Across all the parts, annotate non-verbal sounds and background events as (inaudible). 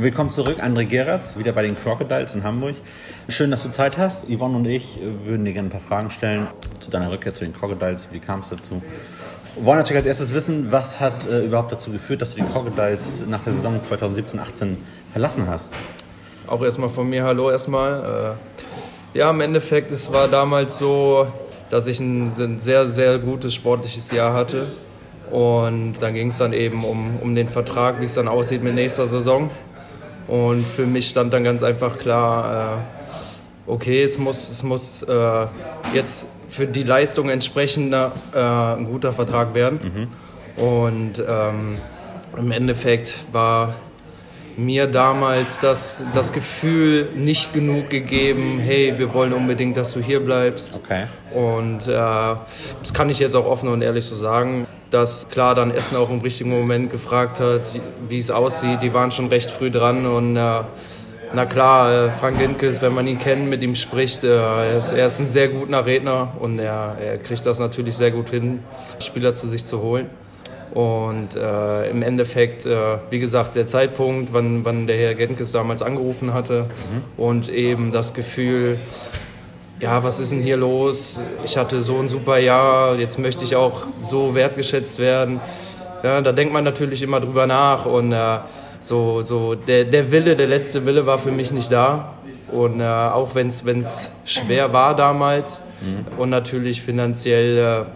Willkommen zurück, André Geratz, wieder bei den Crocodiles in Hamburg. Schön, dass du Zeit hast. Yvonne und ich würden dir gerne ein paar Fragen stellen zu deiner Rückkehr zu den Crocodiles. Wie kam es dazu? Wir wollen natürlich als erstes wissen, was hat äh, überhaupt dazu geführt, dass du die Crocodiles nach der Saison 2017-18 verlassen hast? Auch erstmal von mir Hallo erstmal. Äh, ja, im Endeffekt, es war damals so, dass ich ein, ein sehr, sehr gutes sportliches Jahr hatte. Und dann ging es dann eben um, um den Vertrag, wie es dann aussieht mit nächster Saison. Und für mich stand dann ganz einfach klar, äh, okay, es muss, es muss äh, jetzt für die Leistung entsprechender äh, ein guter Vertrag werden. Mhm. Und ähm, im Endeffekt war mir damals das, das Gefühl nicht genug gegeben, hey, wir wollen unbedingt, dass du hier bleibst. Okay. Und äh, das kann ich jetzt auch offen und ehrlich so sagen dass klar dann Essen auch im richtigen Moment gefragt hat, wie es aussieht. Die waren schon recht früh dran und äh, na klar, äh, Frank Lindkes, wenn man ihn kennt, mit ihm spricht, äh, er, ist, er ist ein sehr guter Redner und er, er kriegt das natürlich sehr gut hin, Spieler zu sich zu holen. Und äh, im Endeffekt, äh, wie gesagt, der Zeitpunkt, wann, wann der Herr Genkes damals angerufen hatte mhm. und eben das Gefühl, ja, was ist denn hier los? Ich hatte so ein super Jahr, jetzt möchte ich auch so wertgeschätzt werden. Ja, da denkt man natürlich immer drüber nach und äh, so, so der, der Wille, der letzte Wille war für mich nicht da. Und äh, auch wenn es schwer war damals mhm. und natürlich finanziell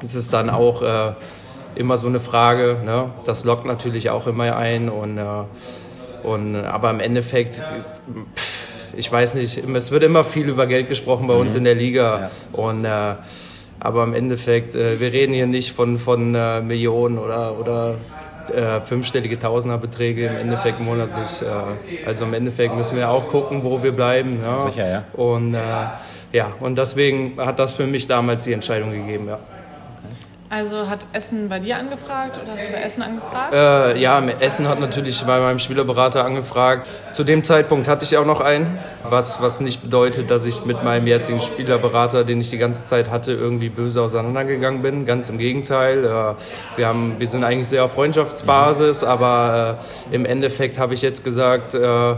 äh, ist es dann auch äh, immer so eine Frage. Ne? Das lockt natürlich auch immer ein. Und, äh, und, aber im Endeffekt, pff, ich weiß nicht, es wird immer viel über Geld gesprochen bei uns mhm. in der Liga. Ja. Und, äh, aber im Endeffekt, äh, wir reden hier nicht von, von äh, Millionen oder, oder äh, fünfstellige Tausenderbeträge im Endeffekt monatlich. Äh, also im Endeffekt müssen wir auch gucken, wo wir bleiben. Ja. Sicher, ja. Und, äh, ja, und deswegen hat das für mich damals die Entscheidung gegeben. Ja. Also hat Essen bei dir angefragt oder hast du bei Essen angefragt? Äh, ja, Essen hat natürlich bei meinem Spielerberater angefragt. Zu dem Zeitpunkt hatte ich auch noch einen, was, was nicht bedeutet, dass ich mit meinem jetzigen Spielerberater, den ich die ganze Zeit hatte, irgendwie böse auseinandergegangen bin. Ganz im Gegenteil. Äh, wir, haben, wir sind eigentlich sehr auf Freundschaftsbasis, aber äh, im Endeffekt habe ich jetzt gesagt, äh,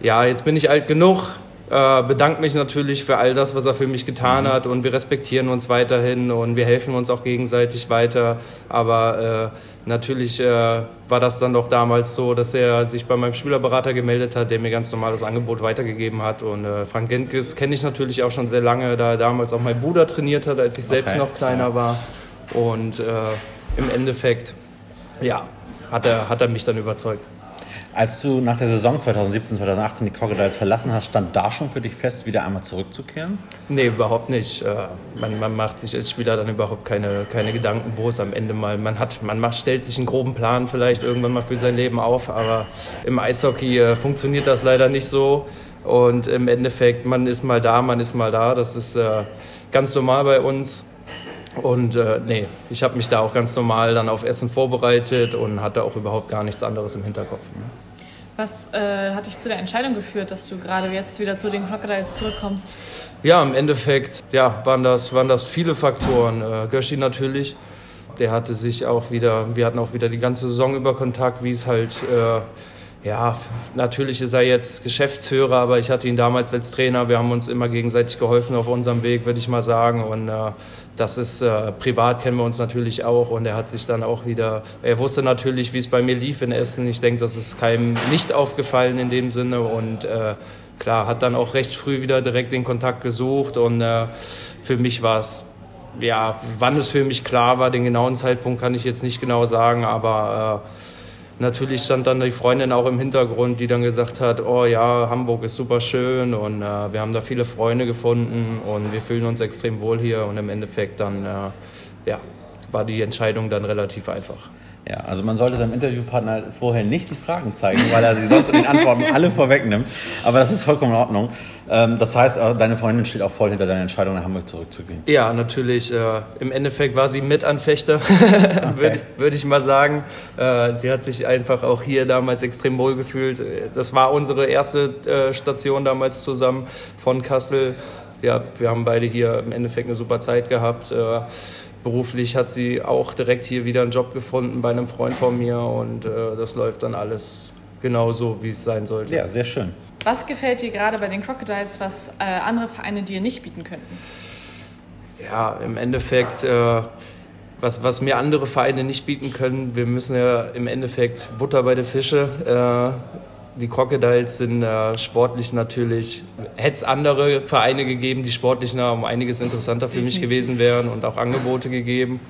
ja, jetzt bin ich alt genug äh, bedanke mich natürlich für all das, was er für mich getan mhm. hat und wir respektieren uns weiterhin und wir helfen uns auch gegenseitig weiter. Aber äh, natürlich äh, war das dann doch damals so, dass er sich bei meinem Spielerberater gemeldet hat, der mir ganz normal das Angebot weitergegeben hat. Und äh, Frank Gentges kenne ich natürlich auch schon sehr lange, da er damals auch mein Bruder trainiert hat, als ich selbst okay. noch kleiner war. Und äh, im Endeffekt, ja, hat er, hat er mich dann überzeugt. Als du nach der Saison 2017, 2018 die Crocodiles verlassen hast, stand da schon für dich fest, wieder einmal zurückzukehren? Nee, überhaupt nicht. Äh, man, man macht sich als Spieler dann überhaupt keine, keine Gedanken, wo es am Ende mal, man hat, man macht, stellt sich einen groben Plan vielleicht irgendwann mal für sein Leben auf, aber im Eishockey äh, funktioniert das leider nicht so. Und im Endeffekt, man ist mal da, man ist mal da. Das ist äh, ganz normal bei uns. Und äh, nee, ich habe mich da auch ganz normal dann auf Essen vorbereitet und hatte auch überhaupt gar nichts anderes im Hinterkopf. Was äh, hat dich zu der Entscheidung geführt, dass du gerade jetzt wieder zu den Crocodiles zurückkommst? Ja, im Endeffekt ja, waren, das, waren das viele Faktoren. Äh, Göschi natürlich, der hatte sich auch wieder, wir hatten auch wieder die ganze Saison über Kontakt, wie es halt, äh, ja, natürlich ist er jetzt Geschäftsführer, aber ich hatte ihn damals als Trainer. Wir haben uns immer gegenseitig geholfen auf unserem Weg, würde ich mal sagen. Und äh, das ist äh, privat kennen wir uns natürlich auch und er hat sich dann auch wieder, er wusste natürlich, wie es bei mir lief in Essen. Ich denke, das ist keinem nicht aufgefallen in dem Sinne und äh, klar, hat dann auch recht früh wieder direkt den Kontakt gesucht und äh, für mich war es, ja, wann es für mich klar war, den genauen Zeitpunkt kann ich jetzt nicht genau sagen, aber äh, natürlich stand dann die Freundin auch im Hintergrund, die dann gesagt hat, oh ja, Hamburg ist super schön und äh, wir haben da viele Freunde gefunden und wir fühlen uns extrem wohl hier und im Endeffekt dann äh, ja, war die Entscheidung dann relativ einfach. Ja, also man sollte seinem Interviewpartner vorher nicht die Fragen zeigen, weil er sie sonst in den Antworten (laughs) alle vorwegnimmt. Aber das ist vollkommen in Ordnung. Ähm, das heißt, äh, deine Freundin steht auch voll hinter deiner Entscheidung, nach Hamburg zurückzugehen. Ja, natürlich. Äh, Im Endeffekt war sie Mitanfechter, (laughs) okay. würde würd ich mal sagen. Äh, sie hat sich einfach auch hier damals extrem wohl gefühlt. Das war unsere erste Station damals zusammen von Kassel. Ja, wir haben beide hier im Endeffekt eine super Zeit gehabt beruflich hat sie auch direkt hier wieder einen Job gefunden bei einem Freund von mir und äh, das läuft dann alles genau so, wie es sein sollte. Ja, sehr schön. Was gefällt dir gerade bei den Crocodiles, was äh, andere Vereine dir nicht bieten könnten? Ja, im Endeffekt, äh, was, was mir andere Vereine nicht bieten können, wir müssen ja im Endeffekt Butter bei den Fische. Die Crocodiles sind äh, sportlich natürlich, hätte es andere Vereine gegeben, die sportlich noch um einiges interessanter für mich gewesen wären und auch Angebote gegeben.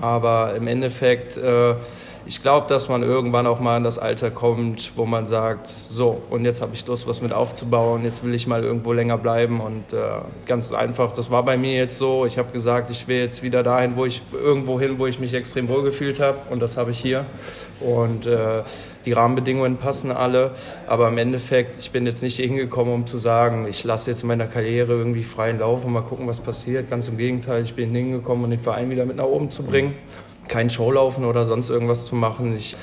Aber im Endeffekt äh, ich glaube, dass man irgendwann auch mal in das Alter kommt, wo man sagt, so, und jetzt habe ich Lust, was mit aufzubauen, jetzt will ich mal irgendwo länger bleiben. Und äh, ganz einfach, das war bei mir jetzt so. Ich habe gesagt, ich will jetzt wieder dahin, wo ich irgendwo hin, wo ich mich extrem wohl gefühlt habe. Und das habe ich hier. Und äh, die Rahmenbedingungen passen alle. Aber im Endeffekt, ich bin jetzt nicht hingekommen, um zu sagen, ich lasse jetzt meiner Karriere irgendwie freien Lauf und mal gucken, was passiert. Ganz im Gegenteil, ich bin hingekommen, um den Verein wieder mit nach oben zu bringen kein Showlaufen oder sonst irgendwas zu machen. Ich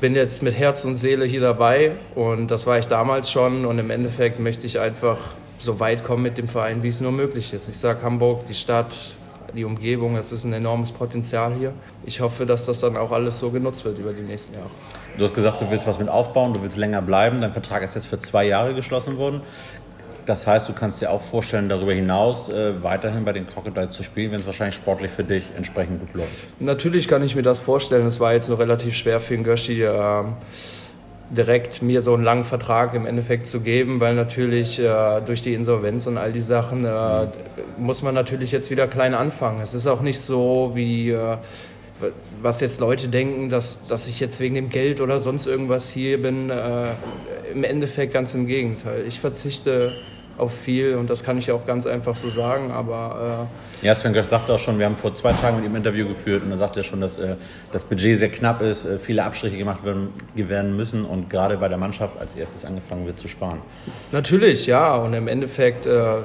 bin jetzt mit Herz und Seele hier dabei und das war ich damals schon und im Endeffekt möchte ich einfach so weit kommen mit dem Verein, wie es nur möglich ist. Ich sage Hamburg, die Stadt, die Umgebung, es ist ein enormes Potenzial hier. Ich hoffe, dass das dann auch alles so genutzt wird über die nächsten Jahre. Du hast gesagt, du willst was mit aufbauen, du willst länger bleiben. Dein Vertrag ist jetzt für zwei Jahre geschlossen worden. Das heißt, du kannst dir auch vorstellen, darüber hinaus äh, weiterhin bei den Crocodiles zu spielen, wenn es wahrscheinlich sportlich für dich entsprechend gut läuft. Natürlich kann ich mir das vorstellen. Es war jetzt nur relativ schwer für den Göschi, äh, direkt mir so einen langen Vertrag im Endeffekt zu geben, weil natürlich äh, durch die Insolvenz und all die Sachen äh, muss man natürlich jetzt wieder klein anfangen. Es ist auch nicht so wie äh, was jetzt Leute denken, dass, dass ich jetzt wegen dem Geld oder sonst irgendwas hier bin, äh, im Endeffekt ganz im Gegenteil. Ich verzichte auf viel und das kann ich auch ganz einfach so sagen. Aber äh ja, Sven Götz sagte auch schon, wir haben vor zwei Tagen mit ihm ein Interview geführt und er sagte ja schon, dass äh, das Budget sehr knapp ist, äh, viele Abstriche gemacht werden, werden müssen und gerade bei der Mannschaft als erstes angefangen wird zu sparen. Natürlich, ja. Und im Endeffekt, äh,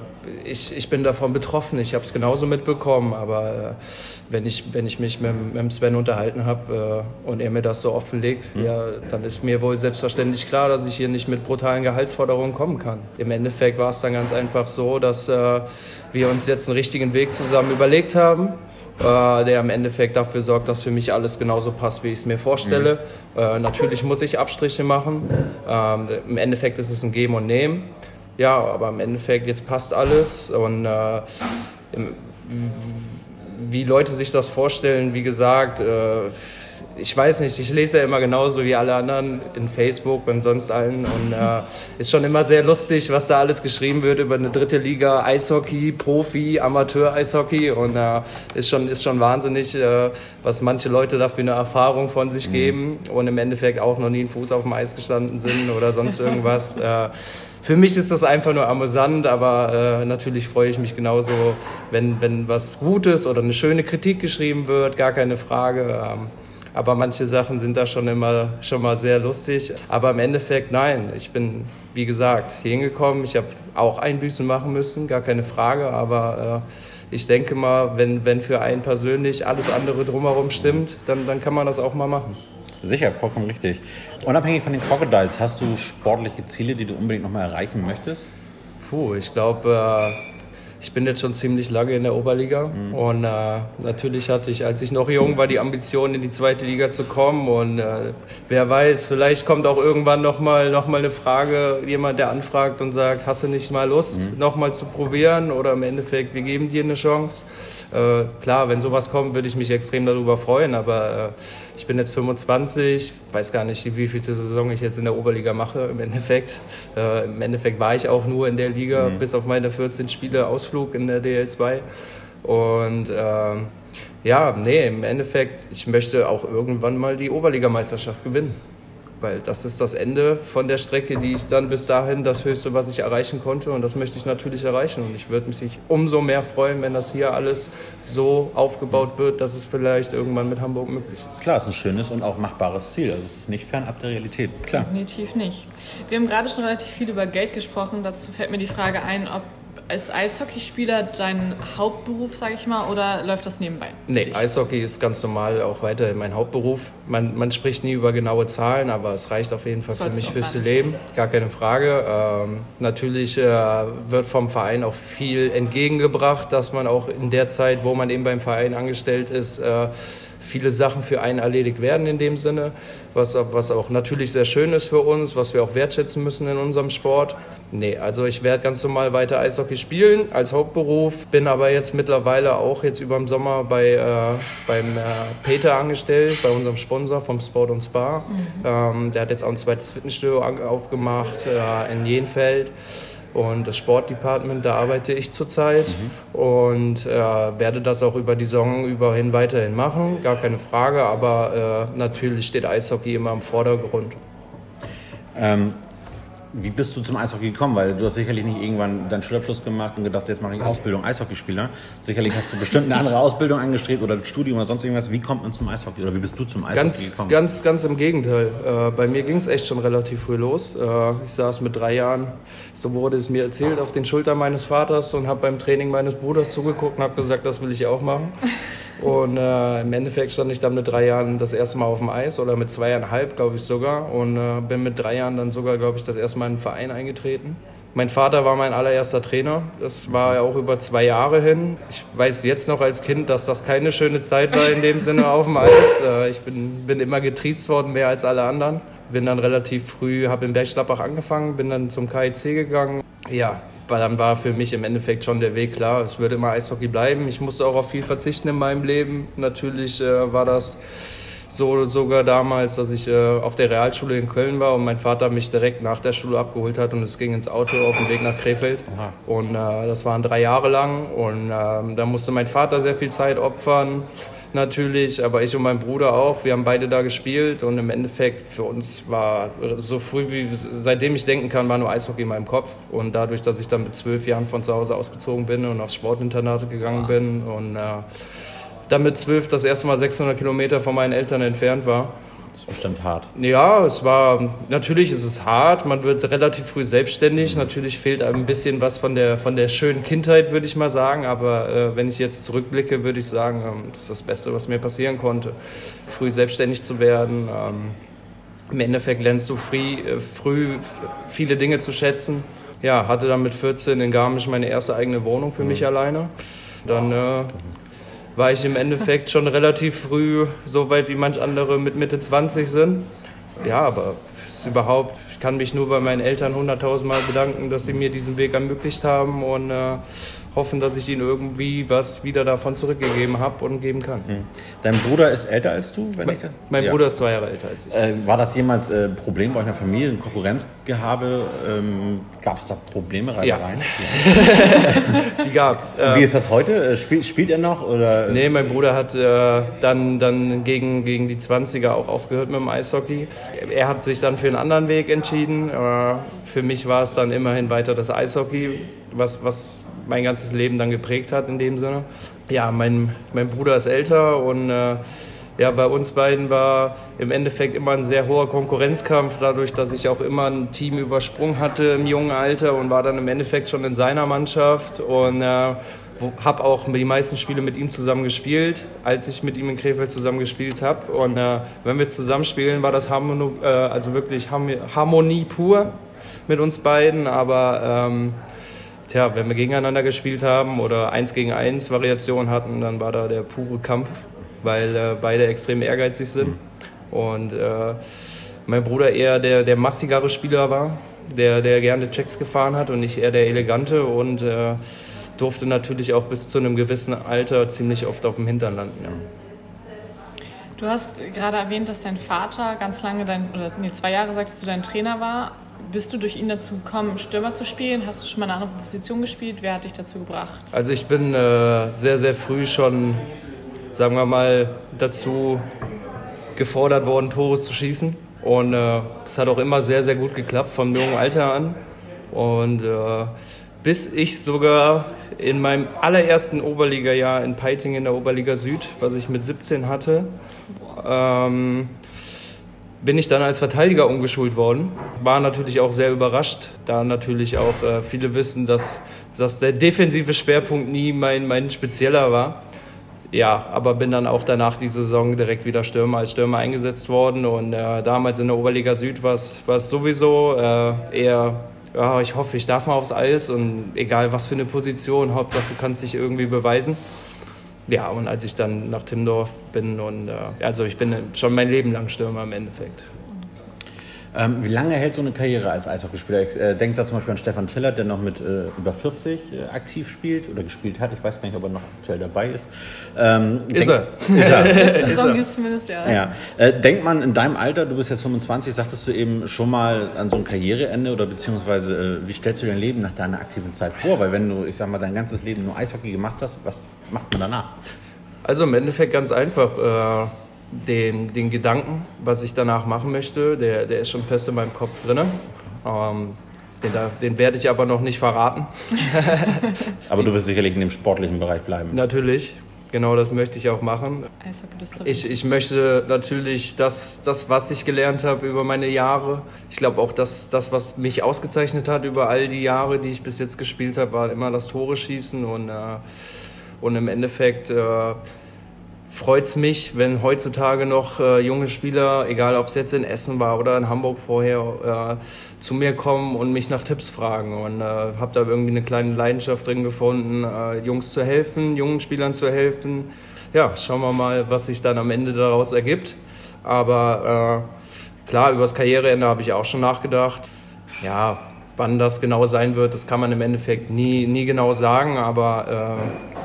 ich, ich bin davon betroffen. Ich habe es genauso mitbekommen, aber äh, wenn ich, wenn ich mich mit, mit Sven unterhalten habe äh, und er mir das so offenlegt, mhm. ja, dann ist mir wohl selbstverständlich klar, dass ich hier nicht mit brutalen Gehaltsforderungen kommen kann. Im Endeffekt war es dann ganz einfach so, dass äh, wir uns jetzt einen richtigen Weg zusammen überlegt haben. Äh, der im Endeffekt dafür sorgt, dass für mich alles genauso passt, wie ich es mir vorstelle. Mhm. Äh, natürlich muss ich Abstriche machen. Ähm, Im Endeffekt ist es ein Geben und Nehmen. Ja, aber im Endeffekt jetzt passt alles und äh, im, wie Leute sich das vorstellen, wie gesagt, äh, ich weiß nicht, ich lese ja immer genauso wie alle anderen in Facebook und sonst allen und äh, ist schon immer sehr lustig, was da alles geschrieben wird über eine dritte Liga Eishockey, Profi, Amateur-Eishockey und äh, ist, schon, ist schon wahnsinnig, äh, was manche Leute da für eine Erfahrung von sich mhm. geben und im Endeffekt auch noch nie einen Fuß auf dem Eis gestanden sind oder sonst irgendwas. (laughs) Äh, für mich ist das einfach nur amüsant, aber äh, natürlich freue ich mich genauso, wenn, wenn was Gutes oder eine schöne Kritik geschrieben wird, gar keine Frage. Ähm, aber manche Sachen sind da schon immer schon mal sehr lustig. Aber im Endeffekt, nein, ich bin, wie gesagt, hier hingekommen. Ich habe auch Einbüßen machen müssen, gar keine Frage. Aber äh, ich denke mal, wenn, wenn für einen persönlich alles andere drumherum stimmt, dann, dann kann man das auch mal machen. Sicher, vollkommen richtig. Unabhängig von den Crocodiles, hast du sportliche Ziele, die du unbedingt nochmal erreichen möchtest? Puh, ich glaube, äh, ich bin jetzt schon ziemlich lange in der Oberliga mhm. und äh, natürlich hatte ich, als ich noch jung war, die Ambition, in die zweite Liga zu kommen und äh, wer weiß, vielleicht kommt auch irgendwann nochmal noch mal eine Frage, jemand, der anfragt und sagt, hast du nicht mal Lust, mhm. nochmal zu probieren oder im Endeffekt, wir geben dir eine Chance. Äh, klar, wenn sowas kommt, würde ich mich extrem darüber freuen, aber äh, ich bin jetzt 25, weiß gar nicht, wie viel Saison ich jetzt in der Oberliga mache im Endeffekt. Äh, Im Endeffekt war ich auch nur in der Liga, mhm. bis auf meine 14 Spiele Ausflug in der DL2. Und ähm, ja, nee, im Endeffekt, ich möchte auch irgendwann mal die Oberligameisterschaft gewinnen weil das ist das Ende von der Strecke, die ich dann bis dahin das Höchste, was ich erreichen konnte und das möchte ich natürlich erreichen und ich würde mich umso mehr freuen, wenn das hier alles so aufgebaut wird, dass es vielleicht irgendwann mit Hamburg möglich ist. Klar, es ist ein schönes und auch machbares Ziel, also es ist nicht fernab der Realität, klar. Definitiv nicht. Wir haben gerade schon relativ viel über Geld gesprochen, dazu fällt mir die Frage ein, ob ist Eishockeyspieler dein Hauptberuf, sage ich mal, oder läuft das nebenbei? Nee, Eishockey ist ganz normal auch weiterhin mein Hauptberuf. Man, man spricht nie über genaue Zahlen, aber es reicht auf jeden Fall Sollst für mich fürs Leben, gar keine Frage. Ähm, natürlich äh, wird vom Verein auch viel entgegengebracht, dass man auch in der Zeit, wo man eben beim Verein angestellt ist, äh, viele Sachen für einen erledigt werden in dem Sinne. was, was auch natürlich sehr schön ist für uns, was wir auch wertschätzen müssen in unserem Sport. Nee, also ich werde ganz normal weiter Eishockey spielen als Hauptberuf, bin aber jetzt mittlerweile auch jetzt über den Sommer bei, äh, beim äh, Peter angestellt, bei unserem Sponsor vom Sport und Spa. Mhm. Ähm, der hat jetzt auch ein zweites Fitnessstudio aufgemacht äh, in Jenfeld und das Sportdepartment, da arbeite ich zurzeit mhm. und äh, werde das auch über die Saison überhin weiterhin machen, gar keine Frage, aber äh, natürlich steht Eishockey immer im Vordergrund. Ähm, wie bist du zum Eishockey gekommen? Weil du hast sicherlich nicht irgendwann deinen Schulabschluss gemacht und gedacht, jetzt mache ich Ausbildung Eishockeyspieler. Sicherlich hast du bestimmt eine andere Ausbildung angestrebt oder Studium oder sonst irgendwas. Wie kommt man zum Eishockey oder wie bist du zum Eishockey ganz, gekommen? Ganz, ganz im Gegenteil. Äh, bei mir ging es echt schon relativ früh los. Äh, ich saß mit drei Jahren, so wurde es mir erzählt, auf den Schultern meines Vaters und habe beim Training meines Bruders zugeguckt und habe gesagt, das will ich auch machen. Und äh, im Endeffekt stand ich dann mit drei Jahren das erste Mal auf dem Eis oder mit zweieinhalb, glaube ich sogar. Und äh, bin mit drei Jahren dann sogar, glaube ich, das erste Mal in den Verein eingetreten. Mein Vater war mein allererster Trainer. Das war ja auch über zwei Jahre hin. Ich weiß jetzt noch als Kind, dass das keine schöne Zeit war in dem Sinne auf dem Eis. (laughs) Äh, ich bin, bin immer getriest worden, mehr als alle anderen. Bin dann relativ früh, habe in Bergschlappach angefangen, bin dann zum KIC gegangen. Ja, dann war für mich im Endeffekt schon der Weg klar, es würde immer Eishockey bleiben. Ich musste auch auf viel verzichten in meinem Leben. Natürlich äh, war das so sogar damals, dass ich äh, auf der Realschule in Köln war und mein Vater mich direkt nach der Schule abgeholt hat und es ging ins Auto auf dem Weg nach Krefeld. Aha. Und äh, das waren drei Jahre lang und ähm, da musste mein Vater sehr viel Zeit opfern natürlich, aber ich und mein Bruder auch. Wir haben beide da gespielt und im Endeffekt für uns war so früh wie seitdem ich denken kann, war nur Eishockey in meinem Kopf. Und dadurch, dass ich dann mit zwölf Jahren von zu Hause ausgezogen bin und aufs Sportinternat gegangen bin und äh, dann mit zwölf das erste Mal 600 Kilometer von meinen Eltern entfernt war, das ist bestimmt hart. Ja, es war, natürlich ist es hart. Man wird relativ früh selbstständig. Mhm. Natürlich fehlt einem ein bisschen was von der, von der schönen Kindheit, würde ich mal sagen. Aber äh, wenn ich jetzt zurückblicke, würde ich sagen, ähm, das ist das Beste, was mir passieren konnte. Früh selbstständig zu werden. Ähm, Im Endeffekt lernst du früh, äh, früh viele Dinge zu schätzen. Ja, hatte dann mit 14 in Garmisch meine erste eigene Wohnung für mhm. mich alleine. Dann äh, war ich im Endeffekt schon relativ früh so weit wie manch andere mit Mitte 20 sind. Ja, aber ist überhaupt, ich kann mich nur bei meinen Eltern hunderttausendmal bedanken, dass sie mir diesen Weg ermöglicht haben und äh, hoffen, dass ich ihnen irgendwie was wieder davon zurückgegeben habe und geben kann. Hm. Dein Bruder ist älter als du? Wenn ich das? Mein ja. Bruder ist zwei Jahre älter als ich. Äh, war das jemals ein äh, Problem bei eurer Familie, ein Konkurrenzgehabe? Ähm, gab es da Probleme, Reibereien? (laughs) Ja. Die gab es. Wie ist das heute? Äh, spielt, spielt er noch? Oder? Nee, mein Bruder hat äh, dann, dann gegen, gegen die 20er auch aufgehört mit dem Eishockey. Er hat sich dann für einen anderen Weg entschieden. Äh, für mich war es dann immerhin weiter das Eishockey, was, was mein ganzes Leben dann geprägt hat in dem Sinne. Ja, mein, mein Bruder ist älter und äh, ja, bei uns beiden war im Endeffekt immer ein sehr hoher Konkurrenzkampf, dadurch, dass ich auch immer ein Team übersprungen hatte im jungen Alter und war dann im Endeffekt schon in seiner Mannschaft und äh, habe auch die meisten Spiele mit ihm zusammen gespielt, als ich mit ihm in Krefeld zusammen gespielt habe. Und äh, wenn wir zusammen spielen, war das Harmonie, äh, also wirklich Harmonie pur mit uns beiden, aber ähm, tja, wenn wir gegeneinander gespielt haben oder eins gegen eins Variation hatten, dann war da der pure Kampf, weil äh, beide extrem ehrgeizig sind. Und äh, mein Bruder eher der, der massigere Spieler war, der, der gerne Checks gefahren hat und ich eher der elegante und äh, durfte natürlich auch bis zu einem gewissen Alter ziemlich oft auf dem Hintern landen. Ja. Du hast gerade erwähnt, dass dein Vater ganz lange dein, oder nee, zwei Jahre sagtest du, dein Trainer war. Bist du durch ihn dazu gekommen, Stürmer zu spielen? Hast du schon mal eine andere Position gespielt? Wer hat dich dazu gebracht? Also ich bin äh, sehr, sehr früh schon, sagen wir mal, dazu gefordert worden, Tore zu schießen. Und äh, es hat auch immer sehr, sehr gut geklappt, vom jungen Alter an. Und äh, bis ich sogar in meinem allerersten Oberliga-Jahr in Peiting in der Oberliga Süd, was ich mit 17 hatte, ähm, bin ich dann als Verteidiger umgeschult worden. War natürlich auch sehr überrascht, da natürlich auch äh, viele wissen, dass, dass der defensive Schwerpunkt nie mein, mein spezieller war. Ja, aber bin dann auch danach die Saison direkt wieder Stürmer als Stürmer eingesetzt worden und äh, damals in der Oberliga Süd war es sowieso äh, eher, ja, ich hoffe, ich darf mal aufs Eis und egal was für eine Position, Hauptsache du kannst dich irgendwie beweisen. Ja, und als ich dann nach Timmendorf bin und äh, also ich bin schon mein Leben lang Stürmer im Endeffekt. Ähm, wie lange hält so eine Karriere als Eishockeyspieler? Ich äh, denke da zum Beispiel an Stefan Tillert, der noch mit äh, über 40 äh, aktiv spielt oder gespielt hat. Ich weiß gar nicht, ob er noch aktuell dabei ist. Ähm, ist, (laughs) denk, (laughs) er. ist er. Letzte Saison zumindest, ja. ja. Äh, denkt man in deinem Alter, du bist jetzt 25, sagtest du eben schon mal an so ein Karriereende oder beziehungsweise äh, wie stellst du dein Leben nach deiner aktiven Zeit vor? Weil wenn du, ich sag mal, dein ganzes Leben nur Eishockey gemacht hast, was macht man danach? Also im Endeffekt ganz einfach äh, den, den Gedanken, was ich danach machen möchte, der, der ist schon fest in meinem Kopf drin. Ähm, den, den, werde ich aber noch nicht verraten. (laughs) aber du wirst sicherlich in dem sportlichen Bereich bleiben. Natürlich, genau das möchte ich auch machen. Ich, ich möchte natürlich das, das, was ich gelernt habe über meine Jahre, ich glaube auch, dass das, was mich ausgezeichnet hat über all die Jahre, die ich bis jetzt gespielt habe, war immer das Tore schießen und, äh, und im Endeffekt... Äh, freut es mich, wenn heutzutage noch äh, junge Spieler, egal ob es jetzt in Essen war oder in Hamburg vorher, äh, zu mir kommen und mich nach Tipps fragen. Und äh, habe da irgendwie eine kleine Leidenschaft drin gefunden, äh, Jungs zu helfen, jungen Spielern zu helfen. Ja, schauen wir mal, was sich dann am Ende daraus ergibt. Aber äh, klar, über das Karriereende habe ich auch schon nachgedacht. Ja, wann das genau sein wird, das kann man im Endeffekt nie, nie genau sagen, aber äh,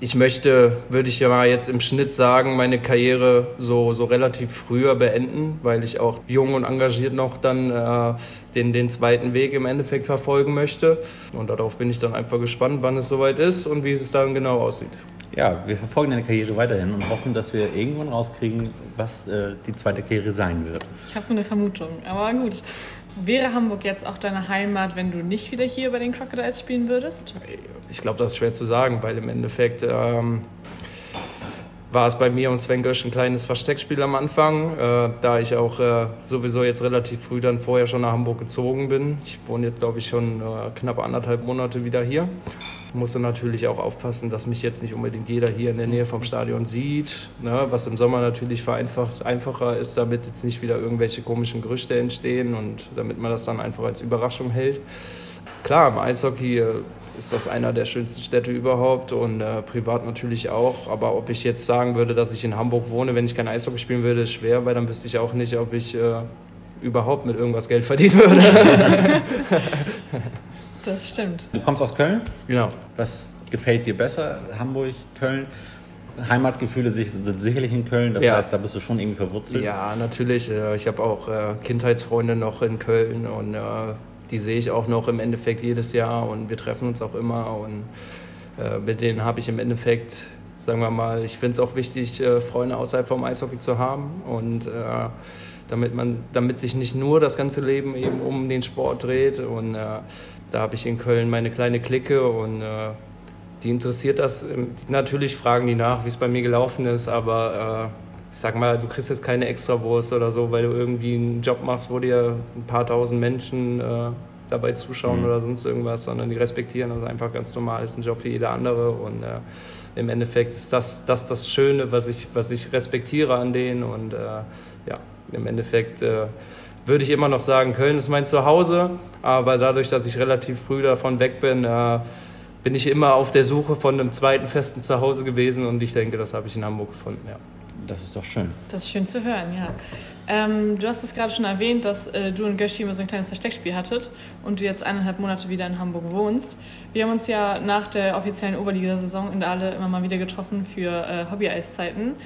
ich möchte, würde ich ja mal jetzt im Schnitt sagen, meine Karriere so, so relativ früher beenden, weil ich auch jung und engagiert noch dann äh, den, den zweiten Weg im Endeffekt verfolgen möchte. Und darauf bin ich dann einfach gespannt, wann es soweit ist und wie es dann genau aussieht. Ja, wir verfolgen deine Karriere weiterhin und hoffen, dass wir irgendwann rauskriegen, was äh, die zweite Karriere sein wird. Ich habe eine Vermutung, aber gut. Wäre Hamburg jetzt auch deine Heimat, wenn du nicht wieder hier bei den Crocodiles spielen würdest? Ich glaube, das ist schwer zu sagen, weil im Endeffekt ähm, war es bei mir und Sven Gösch ein kleines Versteckspiel am Anfang, äh, da ich auch äh, sowieso jetzt relativ früh dann vorher schon nach Hamburg gezogen bin. Ich wohne jetzt, glaube ich, schon äh, knapp anderthalb Monate wieder hier musste natürlich auch aufpassen, dass mich jetzt nicht unbedingt jeder hier in der Nähe vom Stadion sieht, ne, was im Sommer natürlich vereinfacht, einfacher ist, damit jetzt nicht wieder irgendwelche komischen Gerüchte entstehen und damit man das dann einfach als Überraschung hält. Klar, im Eishockey äh, ist das einer der schönsten Städte überhaupt und äh, privat natürlich auch. Aber ob ich jetzt sagen würde, dass ich in Hamburg wohne, wenn ich kein Eishockey spielen würde, ist schwer, weil dann wüsste ich auch nicht, ob ich äh, überhaupt mit irgendwas Geld verdienen würde. (laughs) Das stimmt. Du kommst aus Köln? Genau. Was gefällt dir besser? Hamburg, Köln? Heimatgefühle sind sicherlich in Köln, das ja. heißt, da bist du schon irgendwie verwurzelt. Ja, natürlich. Äh, ich habe auch äh, Kindheitsfreunde noch in Köln und äh, die sehe ich auch noch im Endeffekt jedes Jahr und wir treffen uns auch immer und mit denen habe ich im Endeffekt, sagen wir mal, ich finde es auch wichtig, Freunde außerhalb vom Eishockey zu haben und damit man, damit sich nicht nur das ganze Leben eben um den Sport dreht und da habe ich in Köln meine kleine Clique und äh, die interessiert das. Ähm, natürlich fragen die nach, wie es bei mir gelaufen ist, aber äh, ich sag mal, du kriegst jetzt keine Extrawurst oder so, weil du irgendwie einen Job machst, wo dir ein paar tausend Menschen äh, dabei zuschauen mhm. oder sonst irgendwas, sondern die respektieren das einfach ganz normal. Ist ein Job wie jeder andere und äh, im Endeffekt ist das, das das Schöne, was ich, was ich respektiere an denen und äh, ja, im Endeffekt äh, würde ich immer noch sagen, Köln ist mein Zuhause. Aber dadurch, dass ich relativ früh davon weg bin, äh, bin ich immer auf der Suche von einem zweiten festen Zuhause gewesen. Und ich denke, das habe ich in Hamburg gefunden. Ja. Das ist doch schön. Das ist schön zu hören, ja. Ähm, du hast es gerade schon erwähnt, dass äh, du und Göschi immer so ein kleines Versteckspiel hattet und du jetzt eineinhalb Monate wieder in Hamburg wohnst. Wir haben uns ja nach der offiziellen Oberligasaison in Aale immer mal wieder getroffen für äh, Hobby-Eiszeiten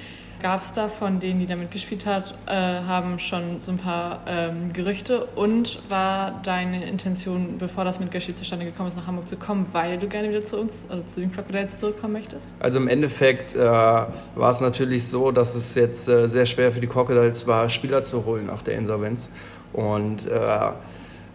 gab es da von denen, die da mitgespielt hat, äh, haben schon so ein paar ähm, Gerüchte. Und war deine Intention, bevor das mit Göschi zustande gekommen ist, nach Hamburg zu kommen, weil du gerne wieder zu uns, also zu den Crocodiles zurückkommen möchtest? Also im Endeffekt äh, war es natürlich so, dass es jetzt äh, sehr schwer für die Crocodiles war, Spieler zu holen nach der Insolvenz. Und äh,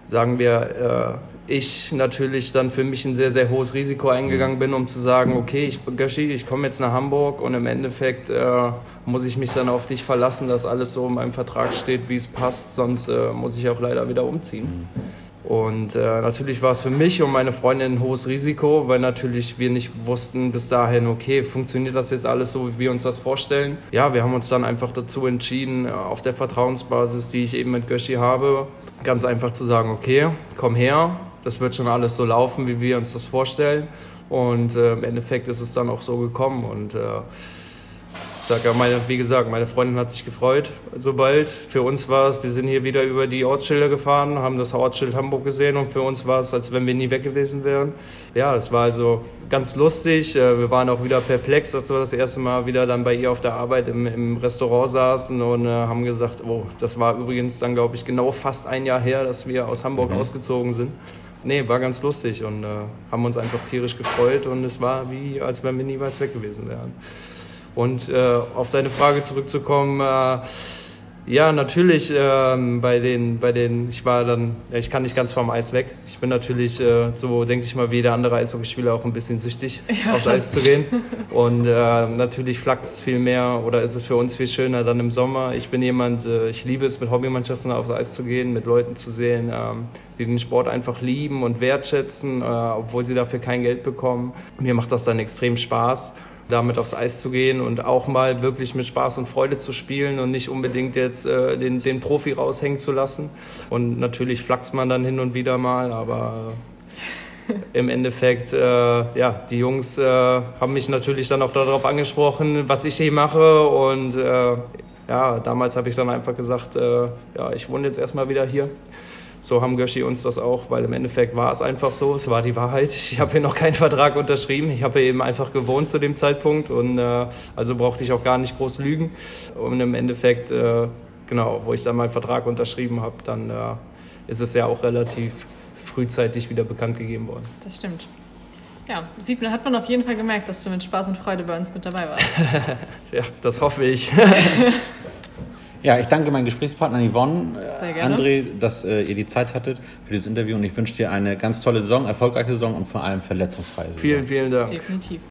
sagen wir, äh, ich natürlich dann für mich ein sehr, sehr hohes Risiko eingegangen bin, um zu sagen, okay, ich, Göschi, ich komme jetzt nach Hamburg und im Endeffekt äh, muss ich mich dann auf dich verlassen, dass alles so in meinem Vertrag steht, wie es passt, sonst äh, muss ich auch leider wieder umziehen. Und äh, natürlich war es für mich und meine Freundin ein hohes Risiko, weil natürlich wir nicht wussten bis dahin, okay, funktioniert das jetzt alles so, wie wir uns das vorstellen. Ja, wir haben uns dann einfach dazu entschieden, äh, auf der Vertrauensbasis, die ich eben mit Göschi habe, ganz einfach zu sagen, okay, komm her, das wird schon alles so laufen, wie wir uns das vorstellen. Und äh, im Endeffekt ist es dann auch so gekommen. Und äh, sag ja, meine, wie gesagt, meine Freundin hat sich gefreut, sobald. Für uns war es, wir sind hier wieder über die Ortsschilder gefahren, haben das Ortsschild Hamburg gesehen und für uns war es, als wenn wir nie weg gewesen wären. Ja, es war also ganz lustig. Äh, wir waren auch wieder perplex, dass wir das erste Mal wieder dann bei ihr auf der Arbeit im, im Restaurant saßen und äh, haben gesagt, oh, das war übrigens dann, glaube ich, genau fast ein Jahr her, dass wir aus Hamburg mhm. ausgezogen sind. Nee, war ganz lustig und äh, haben uns einfach tierisch gefreut und es war wie, als wenn wir niemals weg gewesen wären. Und äh, auf deine Frage zurückzukommen, äh, ja, natürlich ähm, bei den, bei den, ich war dann, ich kann nicht ganz vom Eis weg. Ich bin natürlich, äh, so denke ich mal, wie jeder andere Eishockeyspieler auch ein bisschen süchtig, (laughs) ja, aufs Eis zu gehen. Und äh, natürlich flackt es viel mehr oder ist es für uns viel schöner dann im Sommer. Ich bin jemand, äh, ich liebe es, mit Hobbymannschaften aufs Eis zu gehen, mit Leuten zu sehen, ähm, die den Sport einfach lieben und wertschätzen, äh, obwohl sie dafür kein Geld bekommen. Mir macht das dann extrem Spaß damit aufs Eis zu gehen und auch mal wirklich mit Spaß und Freude zu spielen und nicht unbedingt jetzt äh, den, den Profi raushängen zu lassen. Und natürlich flaxt man dann hin und wieder mal, aber im Endeffekt, äh, ja, die Jungs äh, haben mich natürlich dann auch darauf angesprochen, was ich hier mache und äh, ja, damals habe ich dann einfach gesagt, äh, ja, ich wohne jetzt erstmal wieder hier so haben Göschi uns das auch, weil im Endeffekt war es einfach so, es war die Wahrheit. Ich habe hier noch keinen Vertrag unterschrieben, ich habe hier eben einfach gewohnt zu dem Zeitpunkt und äh, also brauchte ich auch gar nicht groß lügen. Und im Endeffekt, äh, genau, wo ich dann meinen Vertrag unterschrieben habe, dann äh, ist es ja auch relativ frühzeitig wieder bekannt gegeben worden. Das stimmt. Ja, sieht man, hat man auf jeden Fall gemerkt, dass du mit Spaß und Freude bei uns mit dabei warst. (laughs) ja, das hoffe ich. (laughs) Ja, ich danke meinen Gesprächspartnern Yvonne, äh, André, dass äh, ihr die Zeit hattet für dieses Interview und ich wünsche dir eine ganz tolle Saison, erfolgreiche Saison und vor allem verletzungsfreie Saison. Vielen, vielen Dank. Definitiv.